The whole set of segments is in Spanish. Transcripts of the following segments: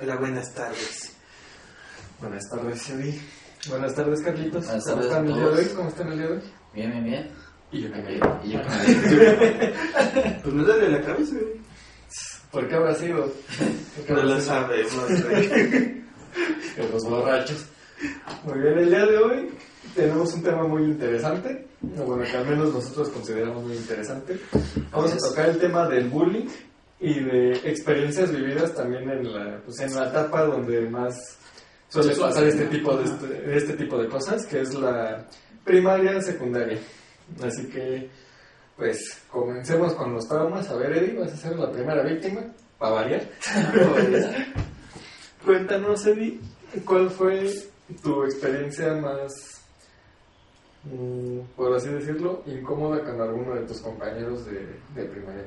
Hola, buenas tardes. Buenas tardes, Eddie. Buenas tardes, Carlitos. Buenas ¿Cómo están a el día de hoy? ¿Cómo están el día de hoy? Bien, bien, bien. Y yo también. y yo también. Pues me duele la cabeza, güey. ¿Por qué habrá sido? ¿Por qué No lo sabemos, güey. Que los borrachos. Muy bien, el día de hoy tenemos un tema muy interesante. Bueno, que al menos nosotros consideramos muy interesante. Vamos a tocar el tema del bullying y de experiencias vividas también en la, pues en la etapa donde más suele pasar este tipo de, este, de este tipo de cosas, que es la primaria, secundaria. Así que, pues, comencemos con los traumas. A ver, Eddie, vas a ser la primera víctima, para variar. Cuéntanos, Eddie, ¿cuál fue tu experiencia más, mm, por así decirlo, incómoda con alguno de tus compañeros de, de primaria?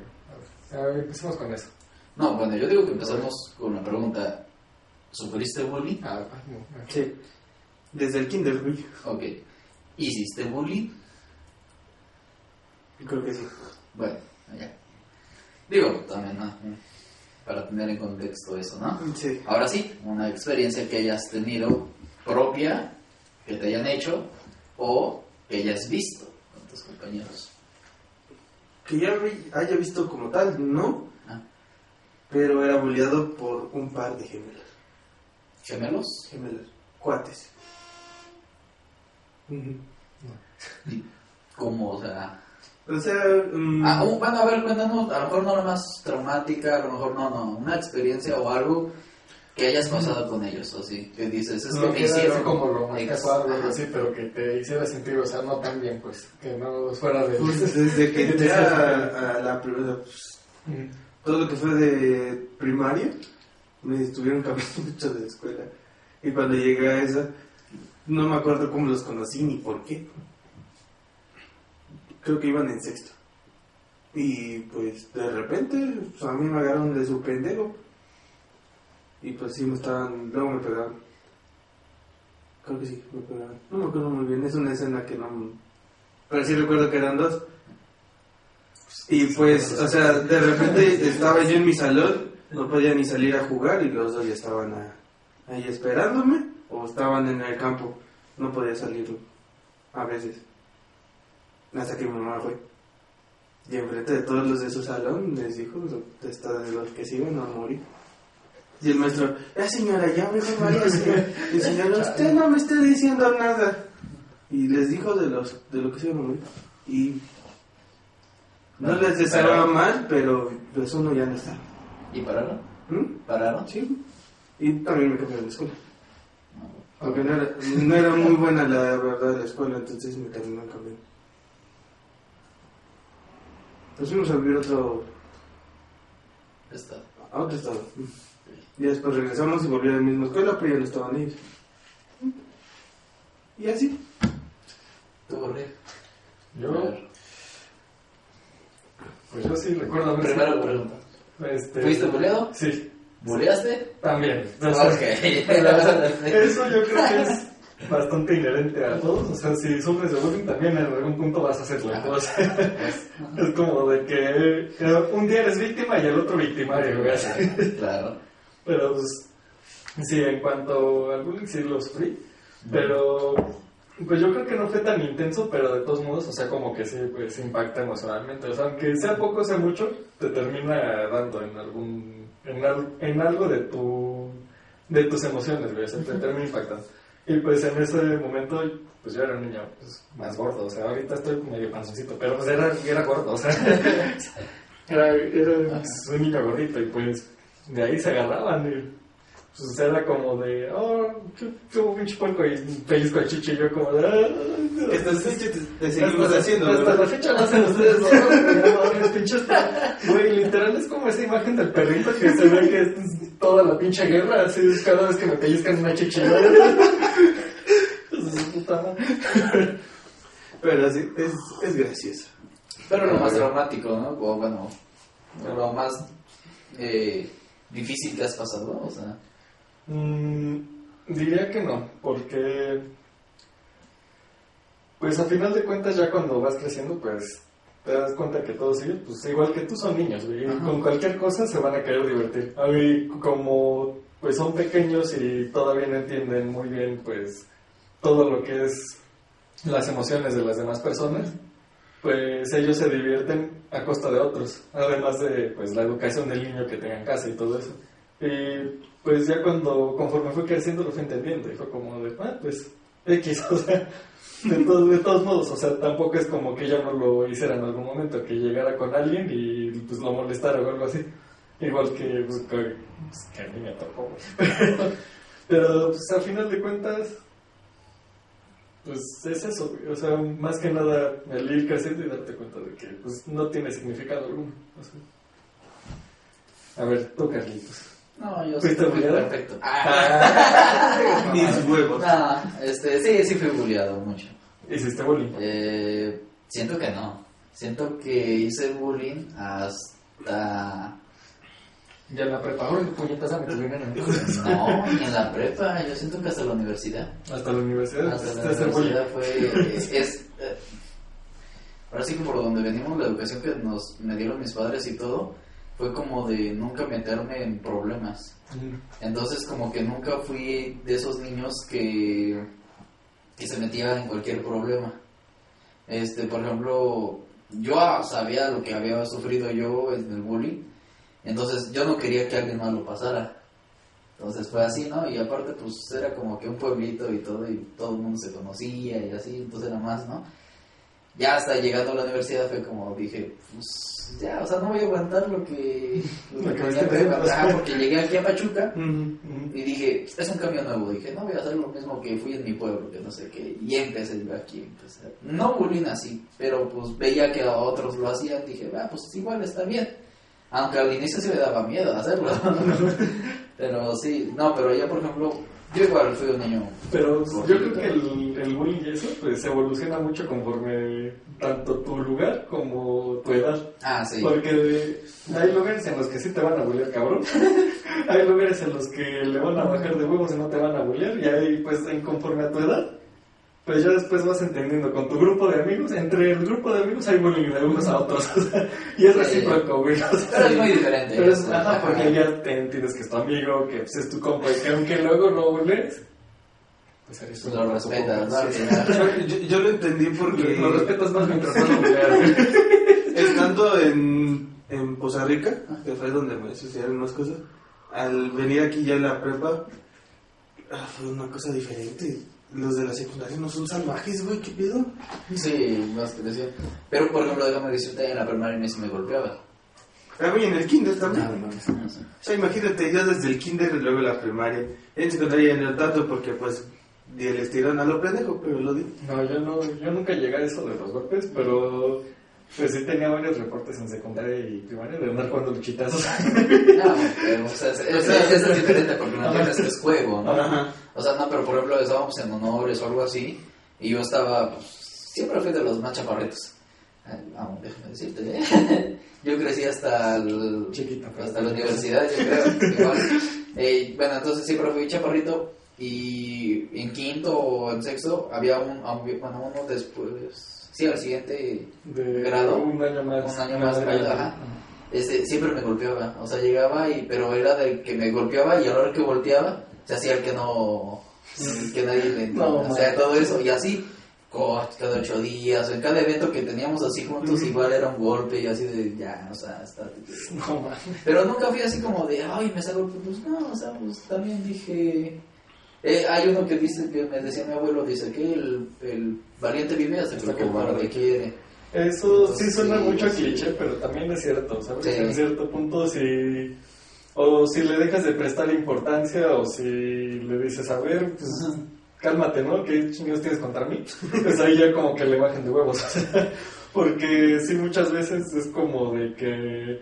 A ver, empecemos con eso. No, bueno, yo digo que empezamos con la pregunta. ¿Sufriste bullying? Ah, ah, no, ah. Sí. Desde el kinder, güey. Ok. ¿Hiciste bullying? Creo que sí. Bueno, ya. Digo, también, ¿no? Para tener en contexto eso, ¿no? Sí. Ahora sí, una experiencia que hayas tenido propia, que te hayan hecho, o que hayas visto con tus compañeros. Que ya vi- haya visto como tal, no. Ah. Pero era bulleado por un par de gemelas. ¿Gemelos? Gemelas. Cuates. Ujú. ¿Y ¿Cómo? O sea... O sea, mm, Ah, oh, bueno, a ver, cuéntanos, a lo mejor no la más traumática, a lo mejor no, no, una experiencia o algo que hayas pasado con ellos, o sí, que dices, es que No, me que así hicieron como lo más Ex- casual o algo Ajá. así, pero que te hiciera sentir, o sea, no tan bien, pues, que no fuera de... pues, desde que entré a, a la primera, pues, Mm. todo lo que fue de primaria, me estuvieron cambiando mucho de escuela. Y cuando llegué a esa, no me acuerdo cómo los conocí ni por qué. Creo que iban en sexto. Y pues de repente pues, a mí me agarraron de su pendejo. Y pues sí me estaban, luego me pegaron. Creo que sí, me pegaron. No me acuerdo muy bien, es una escena que no... Pero sí recuerdo que eran dos. Y pues, o sea, de repente estaba yo en mi salón, no podía ni salir a jugar y los dos ya estaban a- ahí esperándome o estaban en el campo. No podía salir a veces. Hasta que mi mamá fue. Y enfrente de todos los de su salón les dijo hasta de los que se iban a morir. Y el maestro, eh señora, ya mejor váyase. Y señora, usted no me está diciendo nada. Y les dijo de los de lo que se iban a morir. Y no les deseaba mal, pero pues uno ya no está. ¿Y pararon? ¿Mm? ¿Pararon? Sí. Y también me cambié de escuela. Porque no era, no era muy buena la verdad la escuela, entonces me terminó cambiando. Nos fuimos a vivir otro, Está. a otro estado. Y después regresamos y volví a la misma escuela, pero ya no estaban ellos. Y así. Yo, pues yo sí recuerdo haber Primera sido- pregunta. Este, ¿Fuiste buleado? Sí, ¿Buleaste? también. Eso yo creo que es bastante inherente a todos. O sea, si sufres de bullying, también en algún punto vas a hacerlo. O sea, es como de que eh, un día eres víctima y el otro victimario. Claro. Pero pues, sí, en cuanto al bullying sí lo sufrí. Pero, pues yo creo que no fue tan intenso, pero de todos modos, o sea, como que sí, pues impacta emocionalmente. O sea, aunque sea poco, sea mucho, te termina dando en algún, en, al- en algo de tu, de tus emociones, güey. O sea, te termina impactando. Y pues en ese momento, pues yo era un niño pues, más gordo. O sea, ahorita estoy medio panzoncito, pero pues era, era gordo, o sea, era, era pues, un niño gordito y pues de ahí se agarraban. Y, pues era como de, oh, qué pinche puerco y pellizco el chichi y yo como de, ah, hasta la fecha te, te seguimos haciendo, Hasta la fecha lo hacen ustedes dos. ¿no? Los pinches. Güey, literal es como esa imagen del perrito que se ve que es toda la pinche guerra, así es cada vez que me pellizcan una chichilla. Pero sí, es, es gracioso. Pero lo más traumático, ¿no? O bueno, lo más eh, difícil que has pasado, o sea. Mm, diría que no, porque. Pues a final de cuentas, ya cuando vas creciendo, pues te das cuenta que todos ellos, pues igual que tú, son niños, y. Con cualquier cosa se van a querer divertir. A mí, como pues son pequeños y todavía no entienden muy bien pues todo lo que es las emociones de las demás personas, pues ellos se divierten a costa de otros, además de pues la educación del niño que tenga en casa y todo eso. Y pues ya cuando, conforme fue creciendo, lo fue entendiendo, y fue como de, ah, pues X, o sea, de todos, de todos modos, o sea, tampoco es como que ella no lo hiciera en algún momento, que llegara con alguien y pues lo molestara o algo así. Igual que, pues, que, pues, que a mí me tocó. Pero pues al final de cuentas, pues es eso, güey. o sea, más que nada el ir creciendo y darte cuenta de que pues no tiene significado alguno. o sea. A ver, tú Carlitos. No, yo ¿Fuiste sí fui bulleado? perfecto. Ah. Mis huevos. No, este, sí, sí fui bulleado mucho. ¿Hiciste bullying? Eh, siento que no. Siento que hice bullying hasta... Ya en la prepa, ahora puñetas a mi No, ni en la prepa. Yo siento que hasta la universidad. Hasta la universidad. Hasta la universidad fue... Es, es, eh, ahora sí que por donde venimos, la educación que nos me dieron mis padres y todo, fue como de nunca meterme en problemas. Entonces como que nunca fui de esos niños que, que se metía en cualquier problema. Este, por ejemplo, yo sabía lo que había sufrido yo en el bullying, entonces yo no quería que alguien más lo pasara. Entonces fue así, ¿no? Y aparte pues era como que un pueblito y todo, y todo el mundo se conocía y así, entonces era más, ¿no? Ya hasta llegando a la universidad fue como dije, pues ya, o sea, no voy a aguantar lo que, lo que tenía que aguantar, porque llegué aquí a Pachuca Ujú, y dije, es un cambio nuevo. Dije, no voy a hacer lo mismo que fui en mi pueblo, que no sé qué. Y empecé yo aquí. Empecé. No bullying así, pero pues veía que a otros lo hacían. Dije, ah, pues igual está bien. Aunque al inicio sí me daba miedo hacerlo. pero sí, no, pero ya por ejemplo, yo igual fui un niño. Pero yo creo que el, el bullying y eso pues evoluciona mucho conforme tanto tu lugar como tu edad. Ah, sí. Porque hay lugares en los que sí te van a bullear, cabrón. hay lugares en los que le van a bajar de huevos y no te van a bullear. Y ahí, pues, en conforme a tu edad, pues ya después vas entendiendo con tu grupo de amigos. Entre el grupo de amigos hay bullying de unos a otros. y es recíproco, güey. o sea, Pero es muy diferente. pero es, ajá, porque Ajá. ya te entiendes que es tu amigo, que pues, es tu compa y que aunque luego lo bullees, pues eres tu Lo respetas, ¿no? sí. Yo, yo lo entendí porque Lo respetas más mientras no güey. estando en, en Poza Rica, que fue donde me sucedieron unas cosas, al venir aquí ya en la prepa, ah, fue una cosa diferente. Los de la secundaria no son salvajes, güey, ¿qué pedo? Sí, más que decía. Pero por ejemplo, déjame decirte, en la primaria ni se me golpeaba. A mí en el kinder también. No, no, no. O sea, imagínate, yo desde el kinder y luego la primaria. En secundaria en el tanto porque pues di el estirón a lo pendejo, pero lo di. No, yo no, yo nunca llegué a eso de los golpes, pero pues sí tenía varios reportes en secundaria y primaria de andar jugando luchitazos. No, pero, o sea, es, es- es- es diferente porque no tienes que es juego, ¿no? Ajá. O sea, no, pero por ejemplo estábamos en honores o algo así y yo estaba, pues, siempre fui de los más chaparritos. Eh, Aún déjame decirte, ¿eh? Yo crecí hasta el- Chiquito, hasta la universidad, yo creo. igual. Eh, bueno, entonces siempre fui chaparrito y en quinto o en sexto había un, bueno, uno después, sí, al siguiente De grado, un año más. un año más ajá. este, siempre me golpeaba. O sea, llegaba y, pero era del que me golpeaba y a la hora que volteaba, se hacía el que no, el que nadie le No, o sea, todo eso. Y así, cada ocho días, en cada evento que teníamos así juntos, igual era un golpe y así de, ya, o sea, está. No. Pero nunca fui así como de, ay, me salgo, pues no, o sea, pues también dije... Eh, hay uno que dice, que me decía mi abuelo, dice que el, el valiente vive hasta que el cobarde quiere. Eso sí suena Sí, mucho a sí. cliché, pero también es cierto, ¿sabes? Sí. En cierto punto, si. O si le dejas de prestar importancia, o si le dices, a ver, pues cálmate, ¿no? ¿Qué chingados tienes contra mí? Pues ahí ya como que le bajen de huevos. porque sí, muchas veces es como de que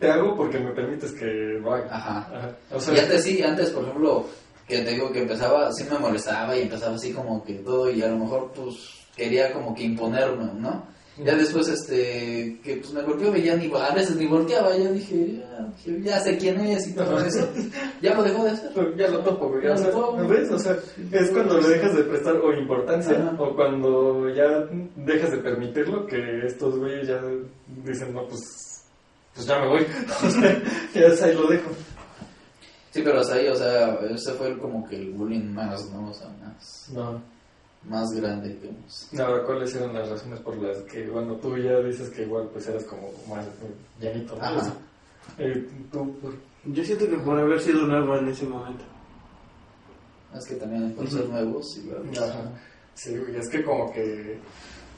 te hago porque me permites que lo haga. Ajá. Ajá. O sea, Y antes sí, antes por ejemplo, que te digo que empezaba, sí me molestaba y empezaba así como que todo y a lo mejor pues quería como que imponerme, ¿no? Ya después, este, que pues me golpeó y ya ni, a veces ni volteaba, ya dije, ya, ya sé quién es y todo eso, ya lo dejó de hacer. Pero ya lo topo, güey. Ya o sea, lo topo. ¿ves? O sea, es cuando le dejas de prestar o importancia Ajá. o cuando ya dejas de permitirlo que estos güeyes ya dicen, no, pues, pues ya me voy. O sea, ya es ahí lo dejo. Sí, pero hasta ahí, o sea, ese fue como que el bullying más, ¿no? O sea, más, No. más grande que hemos... Ahora, ¿cuáles eran las razones por las que, bueno, tú ya dices que igual pues eras como más eh, llanito, ¿no? Ajá. Eh, tú, por- Yo siento que por haber sido nuevo en ese momento. Es que también por ser nuevos y luego... Ajá. Sí, güey, es que como que,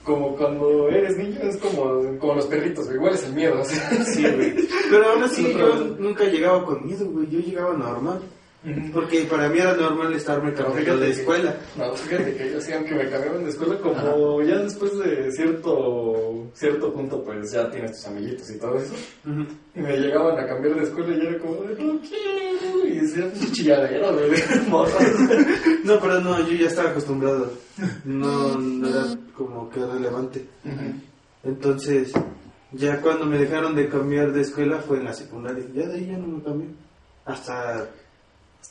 como cuando eres niño es como, como los perritos, güey, igual es el miedo. Sí, güey. Pero aún así yo nunca llegaba con miedo, güey. Yo llegaba normal. Porque para mí era normal estarme cambiando de que- escuela. No, fíjate que yo sí, aunque me cambiaban de escuela, como ya después de cierto cierto punto, pues ya tienes tus amiguitos y todo eso. Y me llegaban a cambiar de escuela y era como, de, no quiero. Y decía, chilladero, morro. No, pero no, yo ya estaba acostumbrado. No, no era como que relevante. Entonces, ya cuando me dejaron de cambiar de escuela fue en la secundaria. Ya de ahí ya no me cambié. Hasta...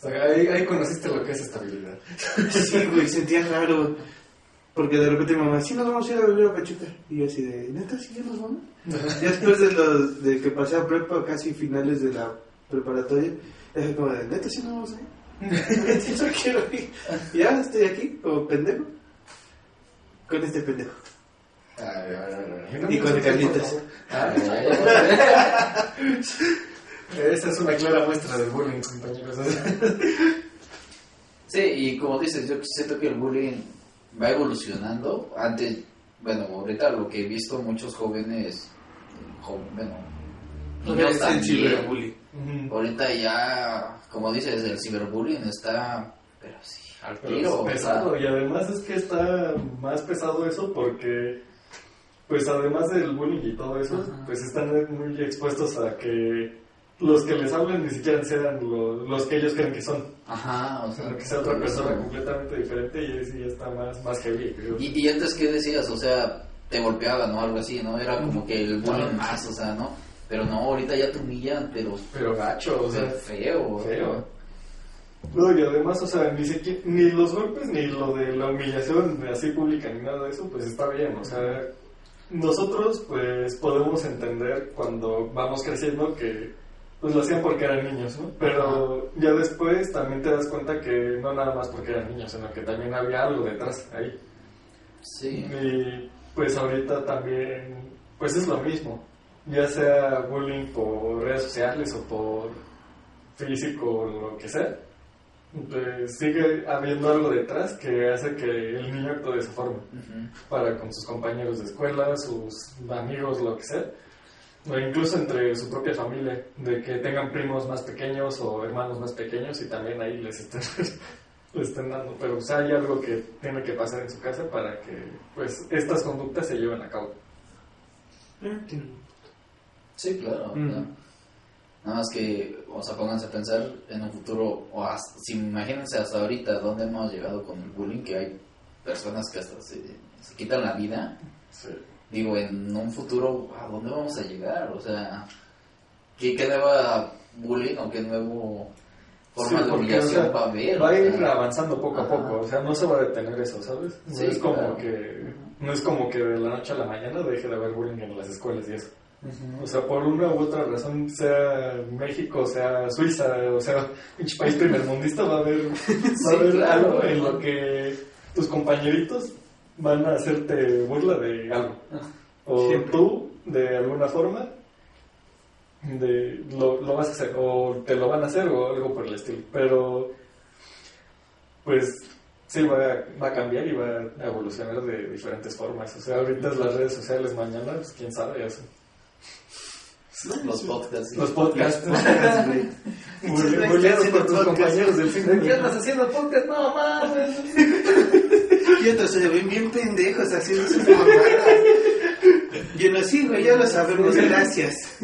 Ahí, ahí conociste lo que es estabilidad. Sí, güey, sentía raro. Porque de repente mi mamá, sí, nos vamos a ir a vivir a Pachuca. Y yo así de, ¿neta sí ya nos vamos? Ya después de, los, de que pasé a prepa, casi finales de la preparatoria, es como de, ¿neta sí nos vamos a ir? Yo quiero ir. Ya estoy aquí, como pendejo. Con este pendejo. Ay, ay, ay, ay. Y con Carlitos. Esa es una clara muestra del bullying, compañeros. Sí, y como dices, yo siento que el bullying va evolucionando. Antes, bueno, ahorita lo que he visto muchos jóvenes, bueno, niños Es el también, ciberbullying. Ujú. ahorita ya, como dices, el ciberbullying está, pero sí, al Pero tiro. es pesado y además es que está más pesado eso porque pues además del bullying y todo eso Ajá. pues están muy expuestos a que los que les hablen ni siquiera sean lo- los que ellos creen que son Ajá, o sea, sino que sea otra persona completamente diferente y ahí sí ya está más, más heavy creo. Y, y antes, ¿qué decías? O sea, te golpeaban o algo así, ¿no? Era como que el bullying más, o sea, ¿no? Pero no, ahorita ya te humillan, pero pero gacho o sea feo. feo no, y además, o sea, ni, siquiera, ni los golpes ni lo de la humillación así pública ni nada de eso, pues está bien, o sea, nosotros pues podemos entender cuando vamos creciendo que pues lo hacían porque eran niños, ¿no? Pero ya después también te das cuenta que no nada más porque eran niños, sino que también había algo detrás ahí. Sí. Y pues ahorita también, pues es lo mismo, ya sea bullying por redes sociales o por físico o lo que sea, pues sigue habiendo algo detrás que hace que el niño actúe de esa forma, para con sus compañeros de escuela, sus amigos, lo que sea, o incluso entre su propia familia, de que tengan primos más pequeños o hermanos más pequeños y también ahí les estén, les estén dando, pero pues hay algo que tiene que pasar en su casa para que pues estas conductas se lleven a cabo. Tiene- Sí, claro. Mm. o sea, Nada más que, o sea, pónganse a pensar en un futuro, o hasta, si imagínense hasta ahorita dónde hemos llegado con el bullying, que hay personas que hasta se, se quitan la vida. Digo, en un futuro, ¿a dónde vamos a llegar? O sea, ¿qué, qué nueva bullying o qué nuevo forma Sí, de humillación o sea, va a haber? Va a ir avanzando poco a poco, o sea, no se va a detener eso, ¿sabes? No Sí, es como claro. que no es como que de la noche a la mañana deje de haber bullying en las escuelas y eso. ujú. O sea, por una u otra razón, sea México, sea Suiza, o sea, pinche país primermundista, va a haber, va a Sí, haber claro. algo en lo que tus compañeritos van a hacerte burla de algo. O Siempre. tú, de alguna forma, de, lo, lo vas a hacer, o te lo van a hacer, o algo por el estilo. Pero, pues, sí, va a, va a cambiar y va a evolucionar de diferentes formas. O sea, ahorita es las redes sociales, mañana, pues, quién sabe eso. Los podcasts. sí. Los podcasts. Burleados por tus podcast. compañeros del fin de ¿Qué andas haciendo podcast? No mames. Y otros se ven bien pendejos haciendo sus mamadas. Yo no güey, ya lo sabemos, gracias.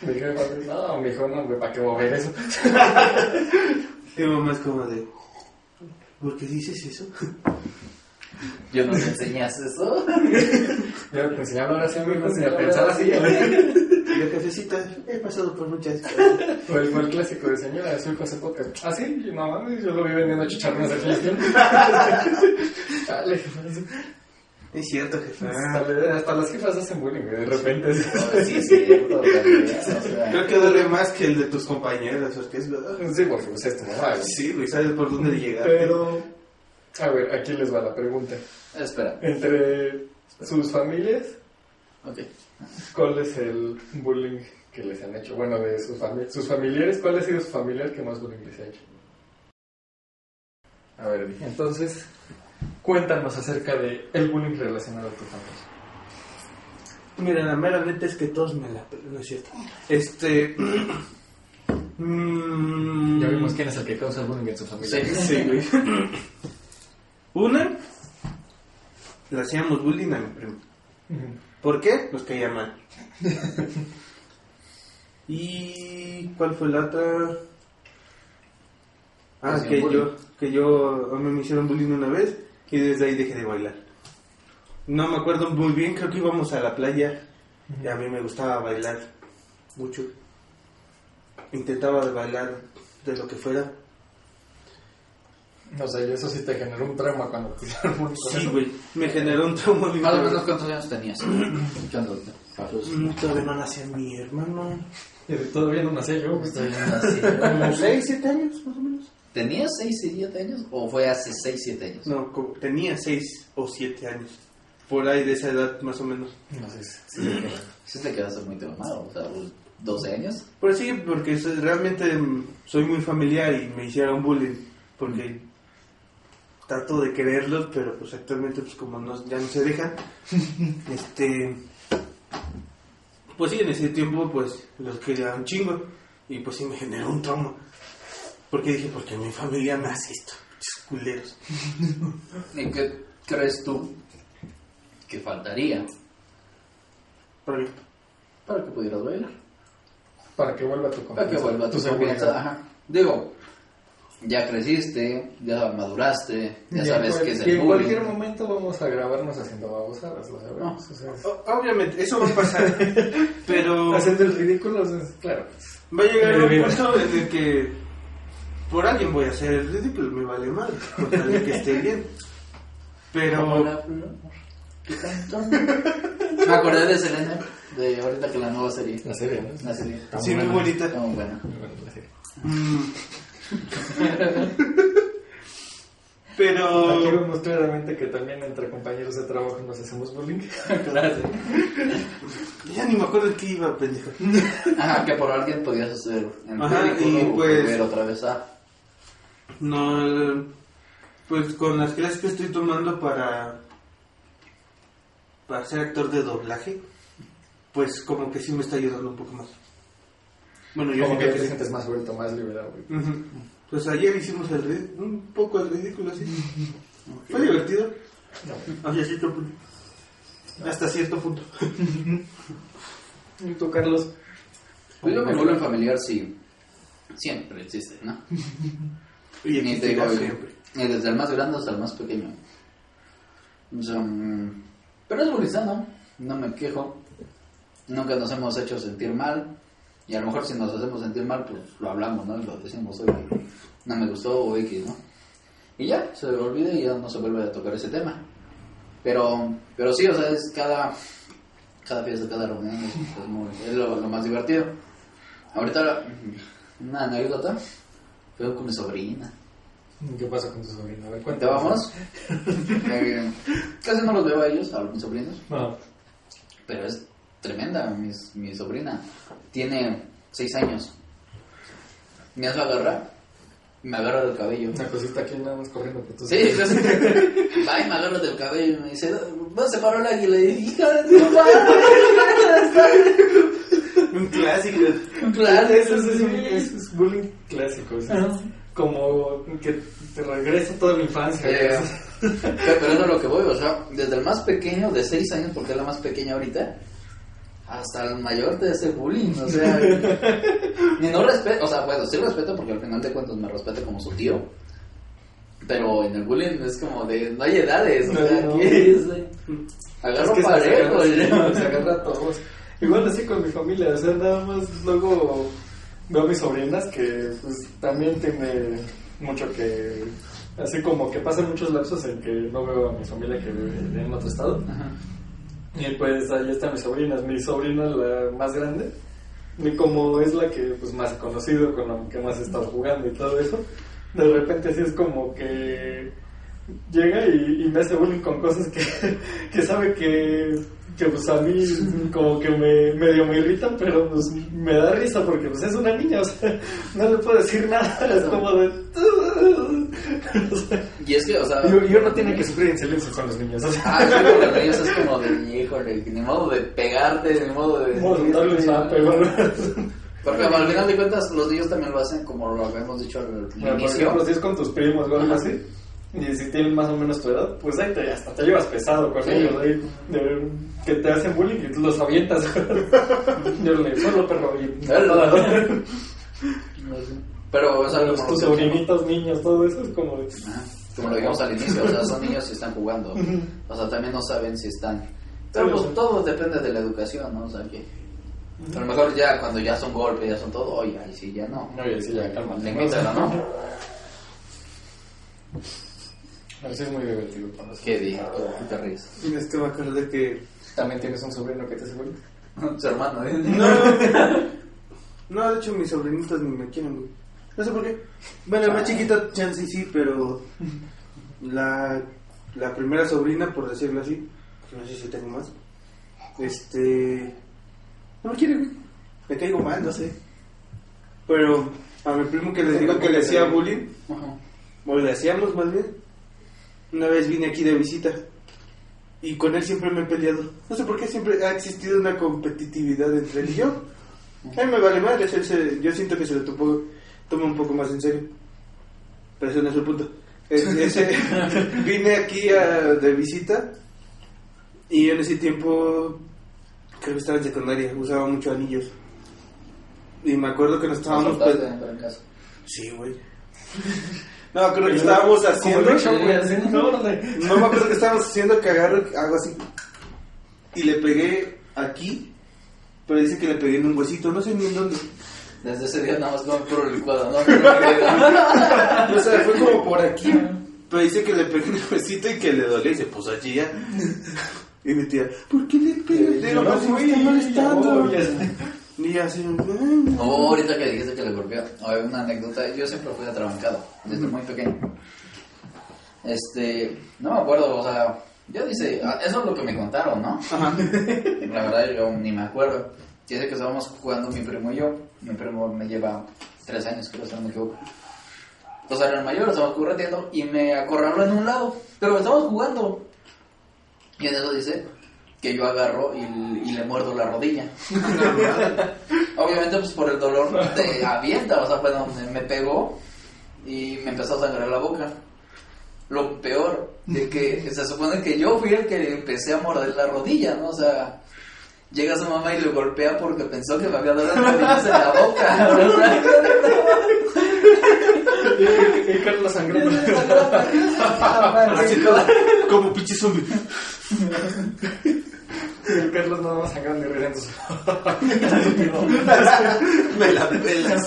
Mi jefa, no, mijo, no, güey, ¿para qué voy a ver eso? Y mamá es como de, ¿por qué dices eso? Yo no me enseñas eso. Yo te enseñaba ahora sí a mí, me enseñé a la pensar así. Y la jefecita, he pasado por muchas cosas. Fue, fue el clásico de señora, su hijo hace podcast. Ah, sí, no mames, yo lo vi vendiendo chicharrones aquí. Chale, Es cierto, jefe. Hasta, hasta las jefas hacen bullying, de repente. sí. No, sí, es cierto, también, o sea, Creo que duele más que el de tus compañeros, porque es verdad. Sí, porque pues es tu mamá. Sí, güey, sabes por dónde llegar. Pero, a ver, aquí les va la pregunta. Espera, Entre sus familias, ok. ¿cuál es el bullying que les han hecho? Bueno, de sus, fami- sus familiares, ¿cuál ha sido su familiar que más bullying les ha hecho? A ver, entonces, cuéntanos acerca de el bullying relacionado a tu familia. Mira, la mera neta es que todos me la no es cierto. Este. mm, Ya vimos quién es el que causa el bullying en su familia. Sí. Sí, güey. Una, le hacíamos bullying a mi primo. ¿Por qué? Nos caía mal. ¿Y cuál fue la otra? Ah, que bullying. yo, que yo, a mí me hicieron bullying una vez y desde ahí dejé de bailar. No me acuerdo muy bien, creo que íbamos a la playa y a mí me gustaba bailar mucho. Intentaba de bailar de lo que fuera. O sea, y eso sí te generó un trauma cuando te Sí, güey, me generó un trauma Más o menos, ¿cuántos años tenías? Mm, Todavía no nacía mi hermano. Todavía no nací yo. Como 6, 7 años más o menos. ¿Tenías 6 y 7 años? ¿O fue hace 6, 7 años? No, tenía 6 o 7 años. Por ahí de esa edad más o menos. No sé si- Sí te quedaste muy traumado, o sea, los 12 años. Pero sí, porque realmente soy muy familiar y me hicieron bullying. Porque trato de quererlos, pero pues actualmente pues como no, ya no se dejan. este... Pues sí, en ese tiempo pues los quería un chingo. Y pues sí me generó un trauma. Porque dije, porque mi familia me hace esto. culeros. ¿Y qué crees tú que faltaría Porque para que pudieras bailar? Para que vuelva tu Para que confianza. vuelva tu seguridad. confianza. Ajá. Digo, ya creciste, ya maduraste, ya sabes en qué es el en bullying. cualquier momento vamos a grabarnos haciendo babosadas, lo sabemos. O sea, O- Obviamente, eso va a pasar. pero va haciendo el ridículo, o sea, claro. a llegar un punto en el que por alguien voy a hacer el ridículo, me vale mal, con tal de que esté bien. Pero la flor que cantó. Me acordé de Selena, de ahorita que la nueva serie. La serie, ¿no? La serie. Está sí, muy buena. bonita. Está muy buena. Muy buena la serie. mm, Aquí pero vemos claramente que también entre compañeros de trabajo nos hacemos bullying. claro. ya ni me acuerdo de qué iba, pendejo. Ajá, que por alguien podías hacer el Ajá, y pues- volver otra vez a... No, el- pues con las clases que estoy tomando para para ser actor de doblaje, pues como que sí me está ayudando un poco más. Bueno, yo Como que te sí. sientes más suelto, más liberado. güey. Ujú. Pues ayer hicimos el un poco el ridículo así. Fue divertido. Hasta cierto punto. Hasta cierto punto. ¿Y tú, Carlos? Pues yo mi bullying familiar sí, siempre existe, ¿no? Y existirá siempre. desde el más grande hasta el más pequeño. O sea, mm, pero es sano, no me quejo. Nunca nos hemos hecho sentir mal. Y a lo mejor si nos hacemos sentir mal, pues lo hablamos, ¿no? Y lo decimos, oye, no me gustó o X, ¿no? Y ya, se olvida y ya no se vuelve a tocar ese tema. Pero, pero sí, o sea, es cada, cada fiesta, cada reunión, es, es muy- es lo, lo más divertido. Ahorita, una anécdota, fue con mi sobrina. ¿Qué pasa con tu sobrino? A ver, ¿Te vamos? Eh, casi no los veo a ellos, a mis sobrinos, No. pero es tremenda mis- mi sobrina. Tiene seis años. Me hace agarrar, me agarra del cabello. Una cosita aquí nada más corriendo por tu Sí, pues, va y me agarra del cabello y me dice, ¿vas a separar el águila? Y dije, hija de tu madre. Un clásico. Eso es un- eso es bullying clásico. Como que te regresa toda la infancia. Eh, pero eso es a lo que voy, o sea, desde el más pequeño, de 6 años, porque es la más pequeña ahorita, hasta el mayor te hace bullying, o sea, y no respeto, o sea, bueno, sí respeto porque al final de cuentas me respeta como su tío, pero en el bullying es como de, no hay edades, o sea, no. aquí es agarro Es que se parejo, agarra, se agarra a todos. Igual así con mi familia, o sea, nada más luego veo a mis sobrinas que pues también tiene mucho que Así como que pasan muchos lapsos en que no veo a mi familia que vive en otro estado. Ajá. Y pues ahí están mis sobrinas. Mi sobrina, la más grande, y como es la que pues más he conocido, con la que más he estado jugando y todo eso, de repente sí es como que llega y, y me hace bullying con cosas que, que sabe que, que pues a mí como que me medio me irritan, pero pues me da risa porque pues es una niña, o sea, no le puedo decir nada, es como de... o sea, Y es que, o sea, y uno tiene que sufrir en silencio con los niños, o sea... ah, sí, porque los niños es como de, híjole, ni modo de pegarte, ni modo de... Porque al final de cuentas los niños también lo hacen como lo habíamos dicho al Bueno, por ejemplo, si es con tus primos o algo así, y si tienen más o menos tu edad, pues ahí te, hasta te llevas pesado con Sí. ellos, ahí, de- que te hacen bullying y tú los avientas. Yo le solo perro y Pero, o sea, los tus sobrinitos, niños, todo eso es como de... Como lo digamos al inicio, o sea, son niños y están jugando. O sea, también no saben si están. Pero pues todo depende de la educación, ¿no? O sea, que. A lo mejor ya cuando ya son golpes, ya son todo, oye, ahí sí, ya no. Oye, sí, ya, calma. Límitalo, ¿no? Pero sí es muy divertido. cuando ¿Qué dije? ¿Qué te ríes? Y es que me acordé que. También tienes un sobrino que te hace bullying. Su hermano, ¿eh? No, no, de hecho mis sobrinitos ni me quieren, güey. No sé por qué. Bueno, la más chiquita, chance sí, pero la, la primera sobrina, por decirlo así, no sé si tengo más, este. No me quiere, güey. Me caigo mal, no sé. Pero a mi primo que les digo que le hacía bullying, o le hacíamos más bien, una vez vine aquí de visita. Y con él siempre me he peleado. No sé por qué siempre ha existido una competitividad entre él y yo. A mí me vale madre, él se- yo siento que se lo topo- toma un poco más en serio. Pero ese no es el punto. Es- ese- vine aquí a- de visita y en ese tiempo, creo que estaba en secundaria, usaba mucho anillos. Y me acuerdo que nos estábamos... Caso. Sí, güey. No, acuerdo que estábamos haciendo... No. No me acuerdo que estábamos haciendo que agarro algo así. Y le pegué aquí, pero dice que le pegué en un huesito, no sé ni en dónde. Desde ese día nada más come puro licuado, ¿no? O sea, fue como por aquí. Pero dice que le pegué en el huesito y que le dolía y se puso allí ya. Y mi tía, ¿por qué le pegué? Le digo, No, "Pues, si me güey, está molestando. Y así, "Ay, Oh, ahorita que dijiste que le golpeó, hay una anécdota. Yo siempre fui atrabancado, desde muy pequeño. Este, no me acuerdo, o sea, yo dice, ah, eso es lo que me contaron, ¿no? Ajá. La verdad, yo ni me acuerdo. Dice que estábamos jugando mi primo y yo. Mi primo me lleva tres años, creo, si no me equivoco. Entonces era el mayor, estábamos correteando y me acorraló en un lado. Pero estamos jugando. Y en eso dice que yo agarro y, y le muerdo la rodilla. Obviamente, pues por el dolor te avienta, o sea, fue donde me pegó y me empezó a sangrar la boca. Lo peor de que se supone que yo fui el que empecé a morder la rodilla, ¿no? O sea, llega su mamá y lo golpea porque pensó que me había dado las rodillas en la boca. Y Carlos sangrando. Así como, como pinche zombie. El Carlos nada más sangrando y riendo. Me la pelas.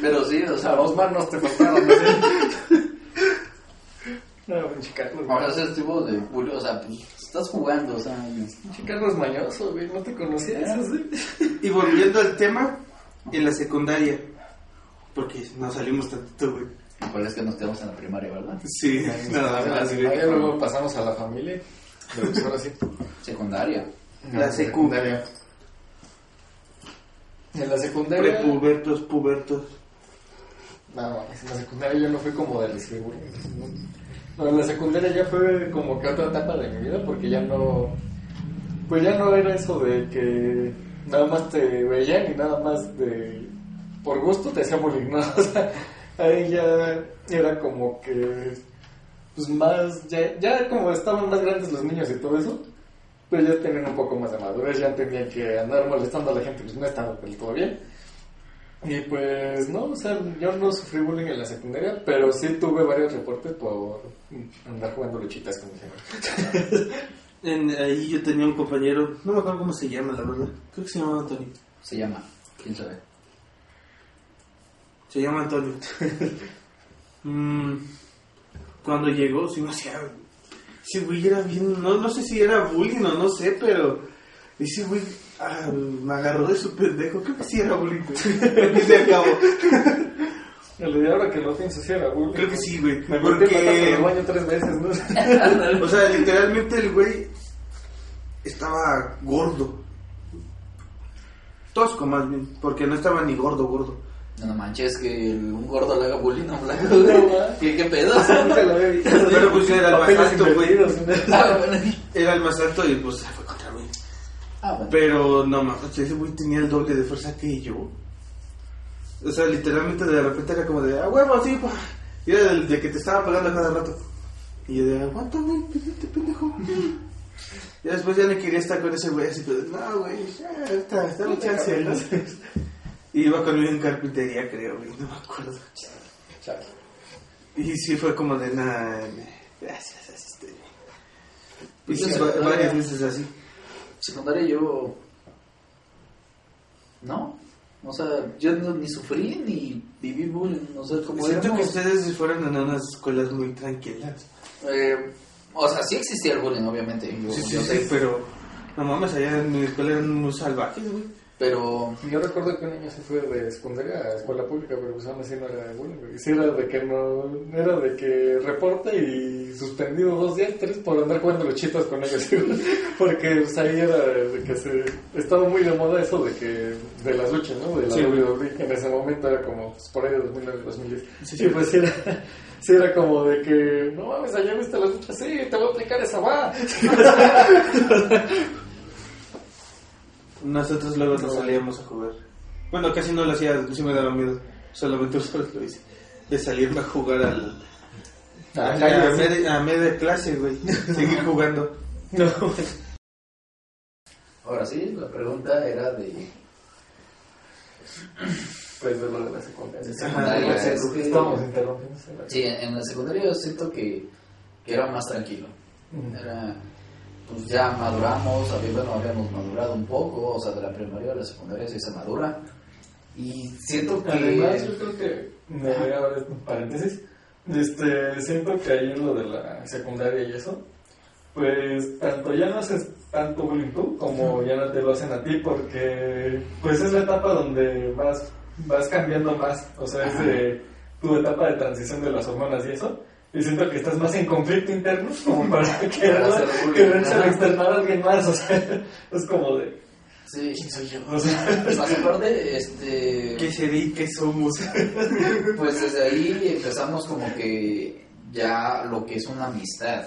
Pero sí, o sea, Dos manos te faltaron. No, pinche Carlos. sea, ese tipo de bullying, o sea, pues estás jugando, o sea, Pinche Carlos mañoso, güey. No te conocía eso, sí. Y volviendo al tema, en la secundaria. Porque no salimos tantito, güey. por es que nos quedamos en la primaria, ¿verdad? Sí, nada más, luego pasamos a la familia. Ahora sí. Secundaria. La secu. En la secundaria. Prepubertos, pubertos. No, en la secundaria yo no fui como de recibir bullying. No, No, en la secundaria ya fue como que otra etapa de mi vida porque ya no. Pues ya no era eso de que nada más te veían y nada más de. Por gusto te hacían bullying, ¿no? O sea, ahí ya era como que. Pues más. Ya, ya como estaban más grandes los niños y todo eso. Pues ya tenían un poco más de madurez, ya entendían que andar molestando a la gente pues no estaba del todo bien. Y pues no, o sea, yo no sufrí bullying en la secundaria, pero sí tuve varios reportes por andar jugando luchitas con mi. En, ahí yo tenía un compañero, no me acuerdo cómo se llama, la verdad. Creo que se llama Antonio. Se llama, quién sabe. Se llama Antonio. Mm, cuando llegó, sí me hacía. Ese güey era bien. No, no sé si era bullying o no sé, pero. Ese güey ah, me agarró de su pendejo. Creo que sí era bullying, fin y al cabo. El de ahora que lo pienso, sí era bullying. Creo que sí, güey. Me Porque. el baño tres veces, ¿no? O sea, literalmente el güey estaba gordo. Tosco más bien, porque no estaba ni gordo, gordo. No manches, que el- un gordo le haga bullying a un blanco. ¿Qué, qué pedo? Nunca lo había visto. Pero pues era el más alto, güey. Ah. Era el más alto y pues se fue contra mí. Ah, bueno. Pero no mames, ese güey tenía el doble de fuerza que yo. O sea, literalmente de repente era como de, ah, huevo, sí, pa. Y era del de que te estaba pegando cada rato. Y yo de, aguántame, pídete, pendejo. Y después ya no quería estar con ese güey así, pero no, güey, ya está, está mi chance, ¿no? Y iba conmigo en carpintería, creo, güey, no me acuerdo. Chale. Y sí fue como de, nada, gracias, bien. Y Pues sí, sí, va- sí, varias veces así. Secundaria yo. No. O sea, yo no- ni sufrí ni viví bullying. O sea, como Siento que ustedes fueron en unas escuelas muy tranquilas. eh, o sea, sí existía el bullying, obviamente. Yo, Sí, sí, yo sí, sé, pero no mames, allá en mi escuela eran muy salvajes, güey. Pero. Yo recuerdo que un niño se fue de secundaria a escuela pública, pero pues aún así no era de bullying. Sí era de que no, era de que reporte y suspendido dos días, tres por andar jugando los chitos con ellos. Porque pues, ahí era de que se, estaba muy de moda eso de que, de las luchas, ¿no? De la Sí. WWE, en ese momento era como pues, por ahí de 2009, 2010. Sí, y sí. pues sí era, sí era como de que, no mames, allá viste las luchas, sí, te voy a aplicar esa va. Nosotros luego nos salíamos a jugar. Bueno, casi no lo hacía, sí me daba miedo. Solamente una vez lo hice. De salirme a jugar al, a, a media, a media clase, güey. Seguir jugando. No, Ahora sí, la pregunta era de. pues de lo de la secundaria. secundaria, Ajá, es que- Estamos interrumpiendo. Sí, en, la secundaria yo siento que, que era más tranquilo. Era, pues ya maduramos, bueno, habíamos madurado un poco, o sea, de la primaria a la secundaria sí se madura. Y siento que... Además, yo creo que, me voy a ver un paréntesis, este, siento que ahí en lo de la secundaria y eso, pues tanto ya no haces tanto bullying tú como ya no te lo hacen a ti porque pues es la etapa donde vas, vas cambiando más, o sea, es de tu etapa de transición de las hormonas y eso. Y siento que estás más en conflicto interno como para quererse externar a alguien más, o sea, es como de, Sí, ¿quién soy yo? O sea, más aparte, este... ¿Qué seré y qué somos? Pues desde ahí empezamos como que ya lo que es una amistad.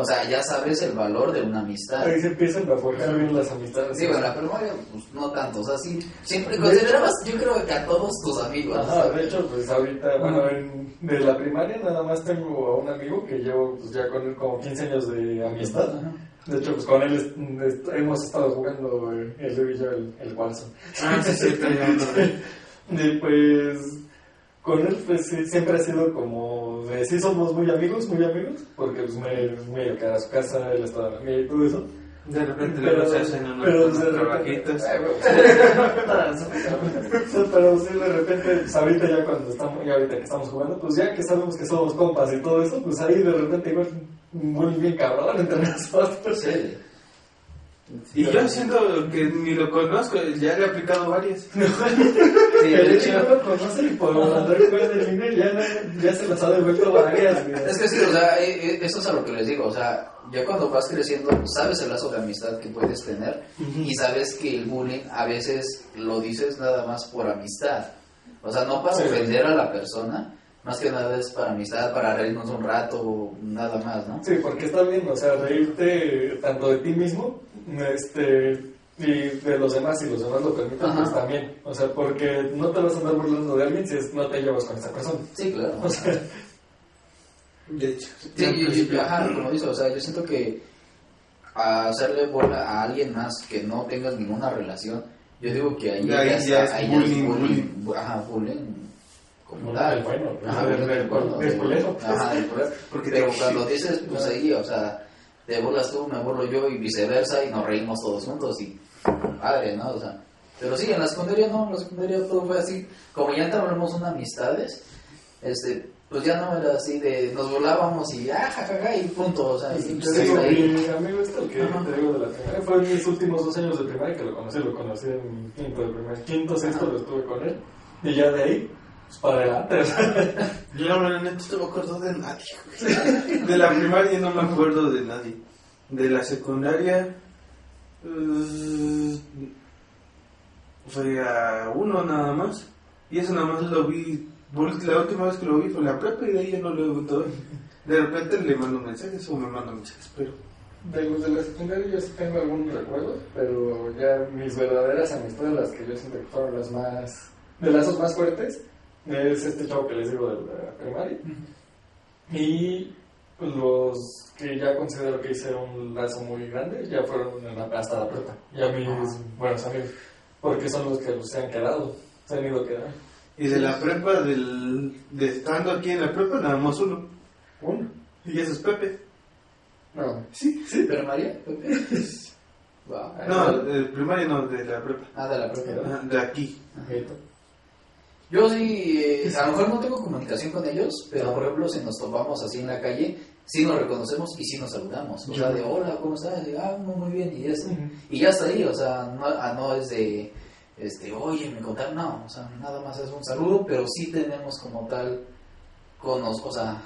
O sea, ya sabes el valor de una amistad. Ahí se empiezan a forjar bien las amistades. Digo, en la primaria, pues no tanto. O sea, sí, siempre considerabas, yo creo que a todos tus amigos. Ajá, de hecho, pues ahorita, bueno, en- de la primaria nada más tengo a un amigo que llevo pues, ya con él como 15 años de amistad. Ajá. De hecho, pues con él hemos estado jugando eh, el Leo y yo el, el Warzone. Ah, sí, sí. Y pues con él pues sí, siempre ha sido como de sí somos muy amigos, muy amigos, porque pues me muy a quedar a su casa, él estaba en y todo eso. De repente Pero- se hacen unos, trabajitos. Pero sí, de repente, pues ahorita ya cuando estamos, ya ahorita que estamos jugando, pues ya que sabemos que somos compas y todo eso, pues ahí de repente igual muy bien cabrón entre nosotros. Sí. Y yo siento que ni lo conozco, ya le he aplicado varias. Sí, el de hecho no lo conoce y por andar jugando en línea ya, ya se las ha devuelto varias. güey. es que sí, o sea, eh, eh, eso es a lo que les digo, o sea, ya cuando vas creciendo, sabes el lazo de amistad que puedes tener y sabes que el bullying a veces lo dices nada más por amistad. O sea, no para Sí. ofender a la persona, más que nada es para amistad, para reírnos un rato, nada más, ¿no? Sí, porque está bien, o sea, reírte tanto de ti mismo este, y de los demás, si los demás lo permiten, Ajá. pues también. O sea, porque no te vas a andar burlando de alguien si es- no te llevas con esa persona. Sí, claro. O sea, De hecho. Sí, yo, yo- yo- ajá, como dices, o sea, yo siento que hacerle bola a alguien más que no tengas ninguna relación, yo digo que ahí, Ahí está- ya es ahí bullying, bullying, bu- ajá, bullying como No, tal. bueno, ajá, bueno, del del- culero. Ajá, culero. Porque Pero te- cuando dices, pues ahí, o sea, te burlas tú, me burlo yo y viceversa y nos reímos todos juntos y padre, ¿no? O sea, pero sí, en la secundaria no, en la secundaria todo fue así, como ya entablamos unas amistades, este, pues ya no era así de nos volábamos y ah, jajaja, y punto. O sea, siempre Te digo, está ahí. mi amigo este, el que Ajá. te digo de la primaria, fue en mis últimos dos años de primaria que lo conocí, lo conocí en quinto de primaria, quinto, sexto lo estuve con él, y ya de ahí, para adelante, Yo la neta no me acuerdo de nadie. De la primaria no me acuerdo de nadie. De la secundaria eh, fue a uno nada más. Y eso nada más lo vi. La última vez que lo vi fue en la prepa y de ahí ya no lo he ver. De repente le mando mensajes o me mando mensajes, pero de los de la secundaria yo sí tengo algunos recuerdos, pero ya mis verdaderas amistades, las que yo siento que fueron las más, de lazos más fuertes, es este chavo que les digo de la primaria, y pues, los que ya considero que hice un lazo muy grande, ya fueron en la, hasta la prepa, ya mis buenos amigos, porque son los que se han quedado, se han ido quedando. Y de la prepa, del, de estando aquí en la prepa, nada más uno. Uno. Y eso es Pepe. No. Sí, sí. ¿Pero María? wow. No, del primaria no, de la prepa. Ah, de la. Ajá, De aquí. Yo sí, eh, a lo mejor no tengo comunicación con ellos, pero por ejemplo, si nos topamos así en la calle, sí nos reconocemos y sí nos saludamos. O sea, de hola, ¿cómo estás? De, ah, muy, muy bien, y eso. Ujú. Y ya está ahí, o sea, no, ah, no es de, este, oye, me contaron, no, o sea, nada más es un saludo, pero sí tenemos como tal, con nos, o sea,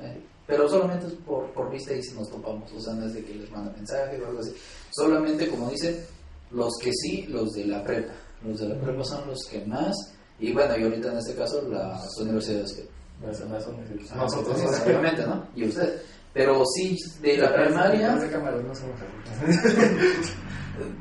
eh, pero solamente es por, por vista y si nos topamos, o sea, no es de que les manda mensaje o algo así. Solamente, como dicen, los que sí, los de la prepa. Los de la prepa son los que más, y bueno, y ahorita en este caso las universidades que Las mis- Ah, Nosotros pues, obviamente, ¿no? Y usted. Pero sí, de la primaria, Las de cámaras no somos adultos.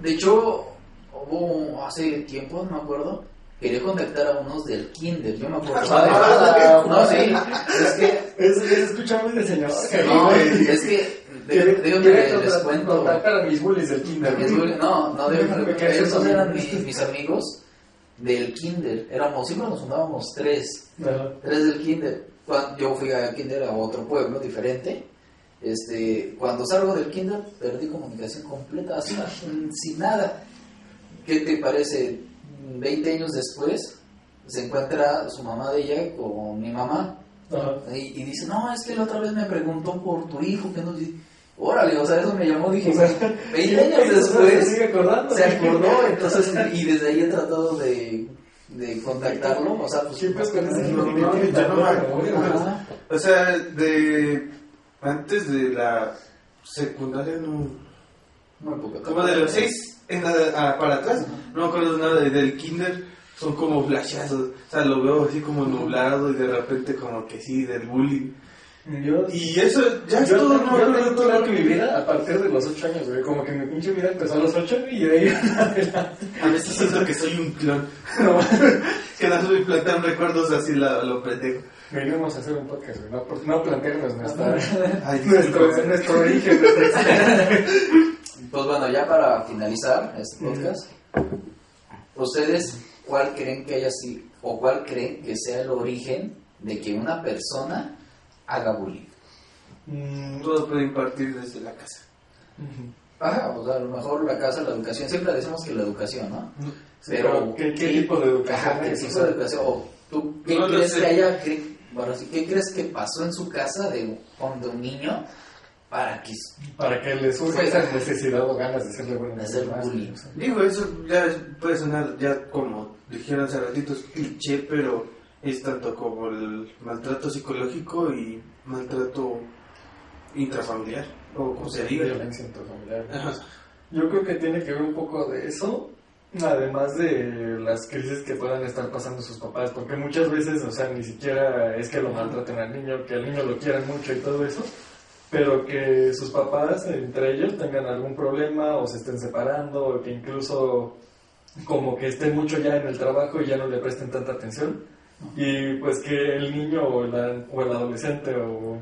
de hecho, hubo hace tiempo, no me acuerdo, quería contactar a unos del kinder, yo me acuerdo. Ah, no, sí, es que, Es, es escuchar muy de señor. no, es que, de- déjenme les cuento. Contactar a mis bullies del kinder. No, no, déjenme, esos eran mis, mis amigos del kinder, éramos, siempre nos juntábamos tres, Ajá. Tres del kinder. Cuando yo fui a kinder a otro pueblo diferente. Este, cuando salgo del kinder perdí comunicación completa, así, sin nada. ¿Qué te parece? 20 años después se encuentra su mamá de ella con mi mamá y, y dice, no, es que la otra vez me preguntó por tu hijo, que no di-". Órale, o sea, eso me llamó, dije, O sea, 20 años Se después sigue acordando. se acordó, entonces, y desde ahí he tratado de, de contactarlo, o sea, pues, Siempre es con ese No, no, me acuerdo. O sea, de. Antes de la secundaria, no. Como de los seis en la- ah, para atrás, no me acuerdo nada de- del kinder. Son como flashazos. O sea, lo veo así como nublado y de repente, como que sí, del bullying. Yo, Y eso ya es todo, no yo no, claro no, que mi vida a partir de los 8 años, güey. Como que mi pinche vida empezó a los 8 y de ahí adelante. A veces siento que soy un clon. No, que no me plantean recuerdos así, la, lo pendejo. Venimos a hacer un podcast, güey. No, no plantearnos nuestra, Ay, nuestro, nuestro origen. Pues bueno, ya para finalizar este podcast, ¿ustedes cuál creen que haya sido, o cuál creen que sea el origen de que una persona haga bullying? Mm, Todo puede partir desde la casa. ujú. Ajá, o sea, a lo mejor la casa, la educación, siempre decimos que la educación, ¿no? Sí, Pero, ¿qué, qué tipo de educación Ajá, ¿qué tipo de educación? O, ¿Tú qué No lo crees que haya, cre- bueno, sí, qué crees que pasó en su casa de, con- de un niño para que para que le surja Pues, esa ajá. necesidad o ganas de serle bueno a De los hacer bullying. Digo, eso ya puede sonar ya como dijeron hace ratito, es cliché, pero es tanto como el maltrato psicológico y maltrato intrafamiliar, o como se diga. Violencia intrafamiliar. Ajá. Yo creo que tiene que ver un poco de eso, además de las crisis que puedan estar pasando sus papás, porque muchas veces, o sea, ni siquiera es que lo maltraten al niño, que al niño lo quieran mucho y todo eso, pero que sus papás, entre ellos, tengan algún problema o se estén separando, o que incluso como que estén mucho ya en el trabajo y ya no le presten tanta atención, y pues que el niño o, la- o el adolescente o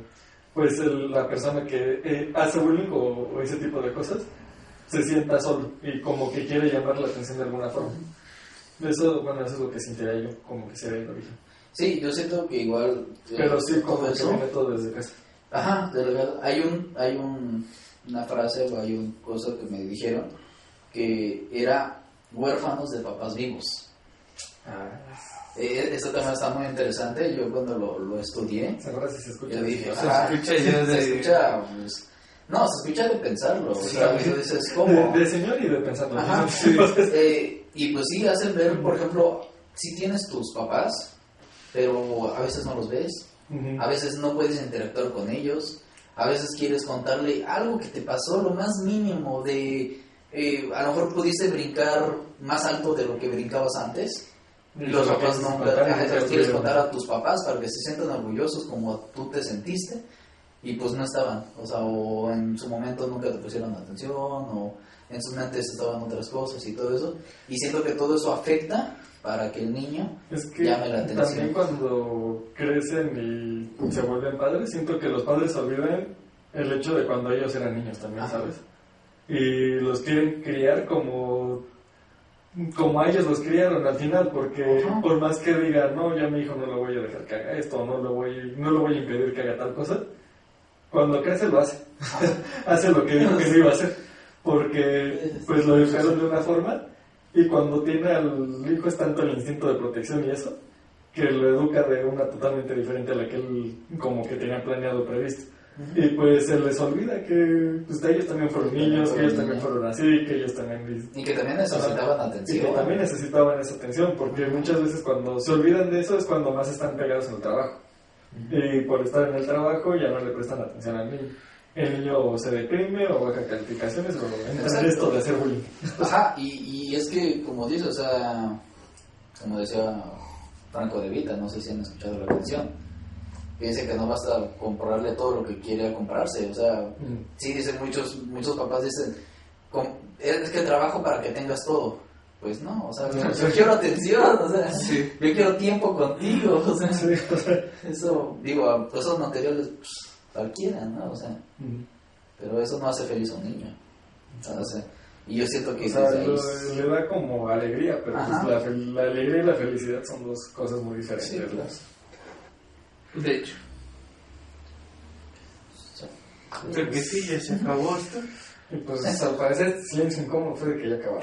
pues el- la persona que eh, hace bullying o, o ese tipo de cosas se sienta solo y como que quiere llamar la atención de alguna forma. Eso, bueno, eso es lo que sentiría yo, como que sería el origen. Sí, yo siento que igual. eh, Pero sí, que viene todo desde casa. Ajá, de verdad. Hay un, hay un, una frase o hay una cosa que me dijeron que era huérfanos de papás vivos. Ah, Eh, este tema está muy interesante. Yo cuando lo, lo estudié, ahora sí se escucha. yo dije, Se "Ah, escucha ya se de- escucha, pues, no, se escucha de pensarlo. O Sí. sea, tú dices, De, ¿cómo? de señor y de pensando. Ajá. Sí. Eh, y pues sí, hacen ver, por ejemplo, si tienes tus papás, pero a veces no los ves, Ujú. a veces no puedes interactuar con ellos, a veces quieres contarle algo que te pasó, lo más mínimo de, eh, a lo mejor pudiste brincar más alto de lo que brincabas antes. Y los lo papás no, les quieres contar a tus papás para que se sientan orgullosos como tú te sentiste y pues no estaban, o sea, o en su momento nunca te pusieron atención o en sus mentes estaban otras cosas y todo eso y siento que todo eso afecta para que el niño Es que llame la atención. también cuando crecen y se vuelven padres, siento que los padres olvidan el hecho de cuando ellos eran niños también, Ajá. ¿sabes? Y los quieren criar como como a ellos los criaron al final, porque Ajá. por más que digan, no, ya mi hijo no lo voy a dejar que haga esto, no lo voy, no lo voy a impedir que haga tal cosa, cuando crece lo hace. hace lo que dijo que no iba a hacer, porque pues lo educaron de una forma y cuando tiene al hijo es tanto el instinto de protección y eso, que lo educa de una totalmente diferente a la que él como que tenía planeado previsto. Y pues se les olvida que pues, ellos también fueron niños, que ellos también fueron así, que ellos también y que también necesitaban y que atención. también necesitaban esa atención, porque muchas veces cuando se olvidan de eso es cuando más están pegados en el trabajo. Y por estar en el trabajo ya no le prestan atención al niño. El niño se deprime o baja calificaciones o entra en esto de hacer bullying. Ajá, y, y es que, como dices, o sea, como decía Franco de Vita, no sé si han escuchado la canción, dice que no basta comprarle todo lo que quiere comprarse, o sea, sí dicen muchos, muchos papás dicen, "Com- es que trabajo para que tengas todo. Pues no, o sea, yo quiero atención, o sea, Sí. yo quiero tiempo contigo, o sea, Sí, o sea, eso, digo, esos materiales, pues, cualquiera, ¿no? O sea, mm. pero eso no hace feliz a un niño. O sea, y yo siento que O sea, lo- es- le da como alegría, pero pues, la, la alegría y la felicidad son dos cosas muy diferentes. Sí, claro. De hecho. Creo que sí, ya se acabó esto. Y pues al parecer silencio incómodo fue de que ya acababa.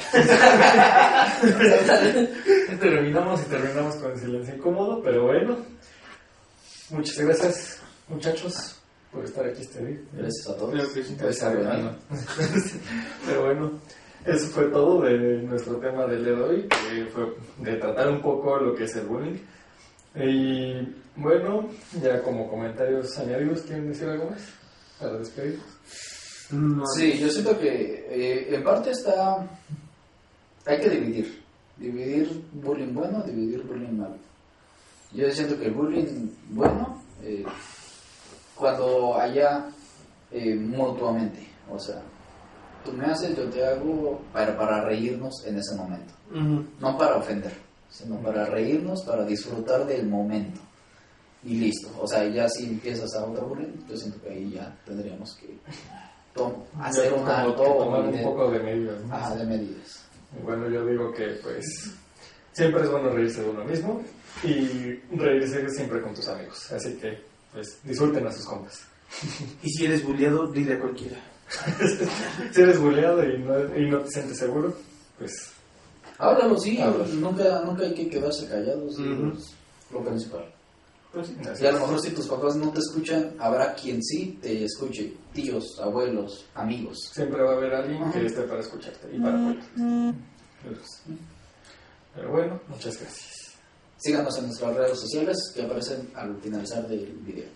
terminamos y terminamos con silencio incómodo, pero bueno. Muchas gracias, muchachos, por estar aquí este día. Gracias a todos. Creo que sí. Gracias a Renan. Pero bueno, eso fue todo de nuestro tema del día de hoy, que fue de tratar un poco lo que es el bullying. Y bueno, ya como comentarios añadidos, ¿quieren decir algo más? Para despedirnos. No, Sí, yo siento que eh, en parte está... Hay que dividir. Dividir bullying bueno, dividir bullying malo. Yo siento que el bullying bueno, eh, cuando haya eh, mutuamente, o sea, tú me haces, yo te hago para, para reírnos en ese momento. Ujú. No para ofender, sino para reírnos, para disfrutar del momento. Y listo. O sea, ya si empiezas a otro bullying, yo siento que ahí ya tendríamos que tom- hacer Ya un como alto que tomar un poco de medidas. ¿no? ajá, de medidas. Bueno, yo digo que pues siempre es bueno reírse de uno mismo y reírse siempre con tus amigos. Así que pues disfruten a sus compas. Y si eres bulleado, dile a cualquiera. Si eres bulleado y no, y no te sientes seguro, pues Háblalo, sí, Háblalo. nunca, nunca hay que quedarse callados, Ujú. es lo principal. Pues sí. Y a lo mejor si tus papás no te escuchan, habrá quien sí te escuche, tíos, abuelos, amigos. siempre va a haber alguien que esté para escucharte y para apoyarte. Pues, Pero bueno, muchas gracias. Síganos en nuestras redes sociales que aparecen al finalizar del video.